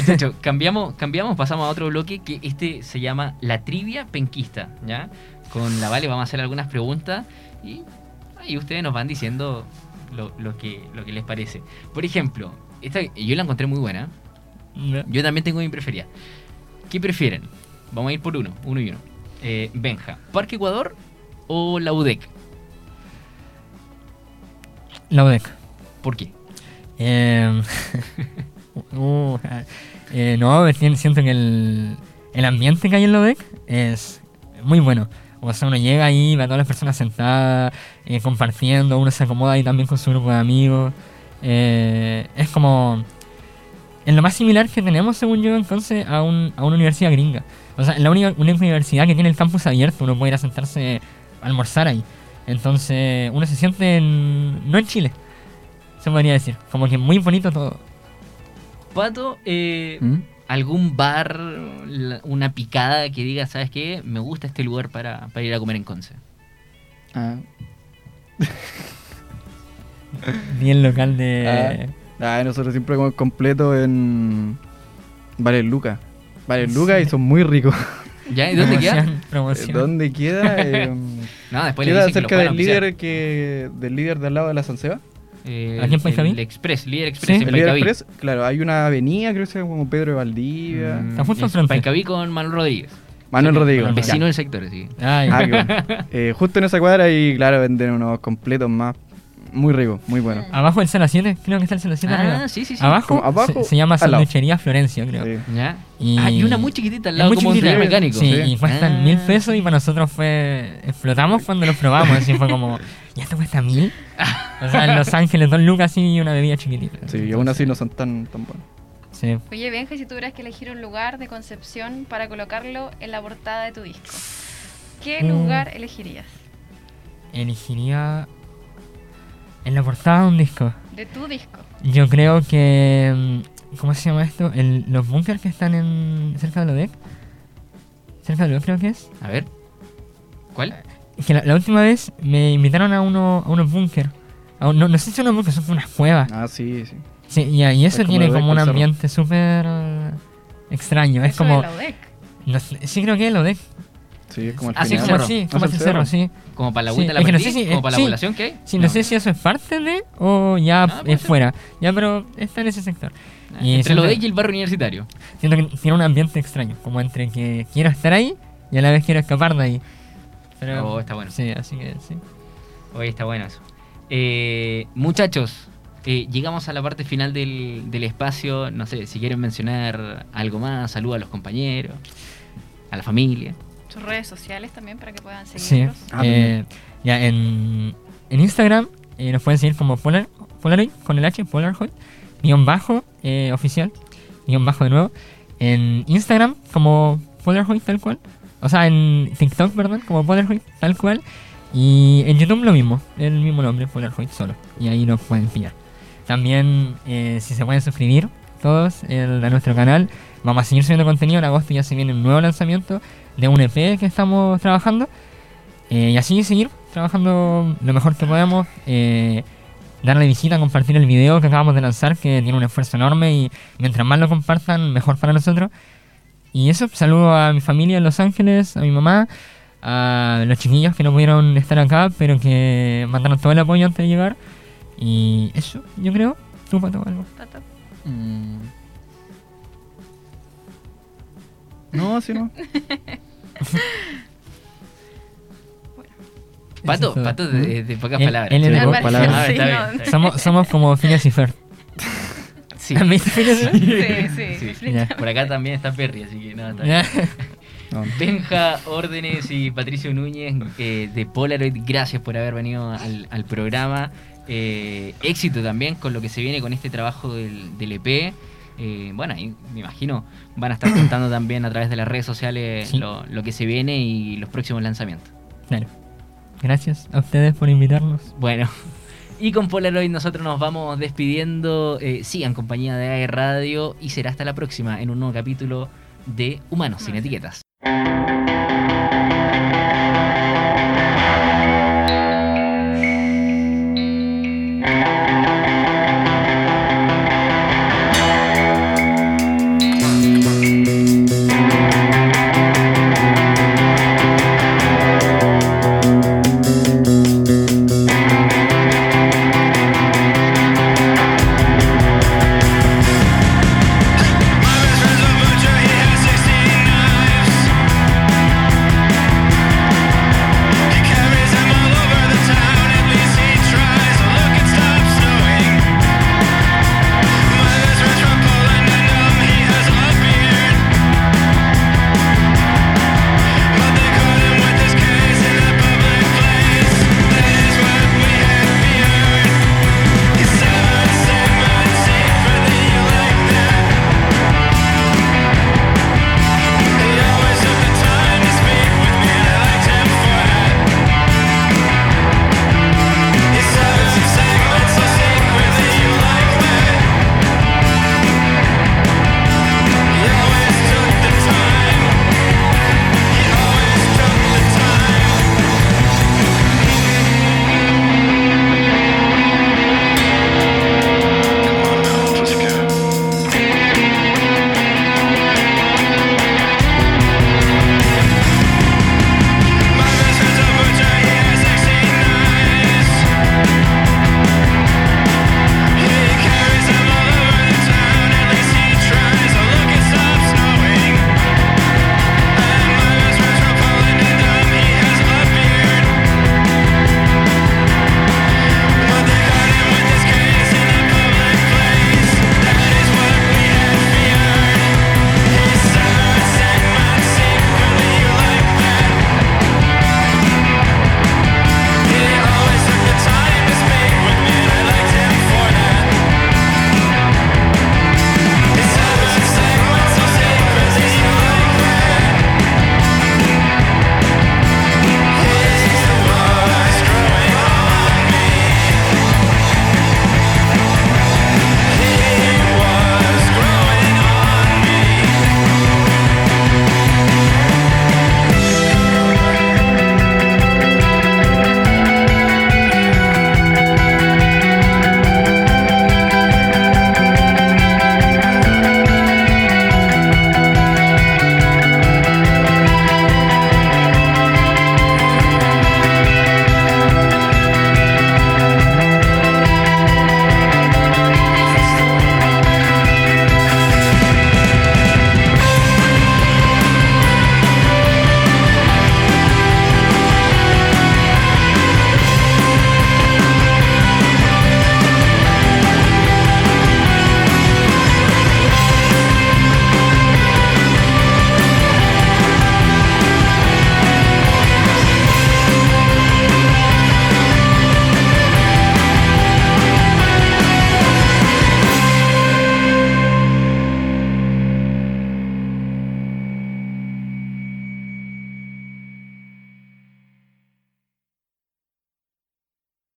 muchachos, cambiamos, cambiamos, pasamos a otro bloque que este se llama La Trivia Penquista, ¿ya? Con la Vale vamos a hacer algunas preguntas y ahí ustedes nos van diciendo lo, lo que, lo que les parece. Por ejemplo, esta yo la encontré muy buena. Yo también tengo mi preferida. ¿Qué prefieren? Vamos a ir por uno, uno y uno. Eh, Benja, ¿Parque Ecuador o la UDEC? La UDEC. ¿Por qué? Eh, uh, eh, no, siento que el, el ambiente que hay en la UDEC es muy bueno. O sea, uno llega ahí, ve a todas las personas sentadas, eh, compartiendo, uno se acomoda ahí también con su grupo de amigos. Eh, es como... Es lo más similar que tenemos, según yo, entonces, a, un, a una universidad gringa. O sea, la única, única universidad que tiene el campus abierto, uno puede ir a sentarse a almorzar ahí. Entonces, uno se siente en, no en Chile, se podría decir. Como que muy bonito todo. Pato, eh, ¿Mm? algún bar, una picada que diga, ¿sabes qué? Me gusta este lugar para, para ir a comer en Conce. Ah. Bien local de. Ah. ah, nosotros siempre comemos completo en Vale Lucas. Vale Lucas y son muy ricos. ¿Ya? ¿Y dónde queda? ¿Dónde queda? Eh, no, después queda cerca del líder que del líder de al lado de la Sanseba. Eh, ¿Aquí en El Express, Líder Express en Líder Express, claro, hay una avenida, creo que se llama como Pedro de Valdivia. Mm, Está justo en Paicaví con Manuel Rodríguez. Manuel Rodríguez. Vecino del sector, sí. Ah, eh, justo en esa cuadra y claro, venden unos completos más muy rico, muy bueno. Abajo del Sala 7, creo que está el Sala 7 ah, sí, sí, sí. Abajo, abajo se, llama Sanduchería Florencia, creo. Sí. ¿Ya? Y, ah, y una muy chiquitita al lado, muy como chiquitita, un mecánico. Sí, y cuestan ah. mil pesos y para nosotros fue... Explotamos cuando lo probamos, así fue como... ¿Ya esto cuesta mil? o sea, en Los Ángeles, dos lucas y una bebida chiquitita. Sí, y aún así no son tan, tan buenos. Sí. Oye, Benja, si tuvieras que elegir un lugar de concepción para colocarlo en la portada de tu disco, ¿qué mm. lugar elegirías? Elegiría en la portada de un disco. De tu disco. Yo creo que. Mm, ¿Cómo se llama esto? El, los bunkers que están en cerca de Lodec. Cerca de Lodec creo que es. A ver. ¿Cuál? Que la, última vez me invitaron a, uno, a unos bunkers. No, no sé si son unos bunkers, son unas cuevas. Ah, sí, sí. Sí, y, y eso tiene como, un ambiente súper extraño. Es como. No sí, creo que es Lodec. Sí, es como el Así como, sí, como el cerro, sí. Como para la agüita de la sí, como para la población que hay. Sí, no. sé si eso es parte de o ya ah, es fuera. Ya, pero está en ese sector. Ah, y entre lo de y el barrio universitario. Siento que tiene un ambiente extraño, como entre que quiero estar ahí y a la vez quiero escapar de ahí. Pero, oh, está bueno. Sí, así que sí. Hoy está bueno eso. Eh, muchachos, eh, llegamos a la parte final del, del espacio. No sé, si quieren mencionar algo más, saludos a los compañeros, a la familia. Sus redes sociales también para que puedan seguirlos. Sí, ah, eh, ya en, en Instagram eh, nos pueden seguir como Polar, Polaroid con el H, Polaroid, guion bajo eh, oficial, guion bajo de nuevo. En Instagram como Polaroid tal cual. O sea, en TikTok, perdón, como Polaroid tal cual. Y en YouTube lo mismo, el mismo nombre, Polaroid solo. Y ahí nos pueden pillar. También, si se pueden suscribir todos a nuestro canal, vamos a seguir subiendo contenido. En agosto ya se viene un nuevo lanzamiento de un EP que estamos trabajando. Eh, y así seguir trabajando lo mejor que podemos. Eh, darle visita, compartir el video que acabamos de lanzar, que tiene un esfuerzo enorme y mientras más lo compartan, mejor para nosotros. Y eso, saludo a mi familia en Los Ángeles, a mi mamá, a los chiquillos que no pudieron estar acá, pero que mandaron todo el apoyo antes de llegar. Y eso, yo creo. ¿Tú, Pato, algo? Mm. No, así no. Pato, pato de, de pocas palabras. En, de pocas palabras. Ah, somos, somos como Phineas y Fer. Sí. ¿Han visto Phineas Sí, sí. Por acá también está Perry, así que nada, está Benja Órdenes y Patricio Núñez eh, de Polaroid, gracias por haber venido al, al programa. Eh, éxito también con lo que se viene con este trabajo del, del EP. Eh, bueno, y me imagino van a estar contando también a través de las redes sociales lo, que se viene y los próximos lanzamientos. Claro. Gracias a ustedes por invitarnos. Bueno, y con Polaroid nosotros nos vamos despidiendo. Eh, sigan compañía de AE Radio y será hasta la próxima en un nuevo capítulo de Humanos sin Etiquetas.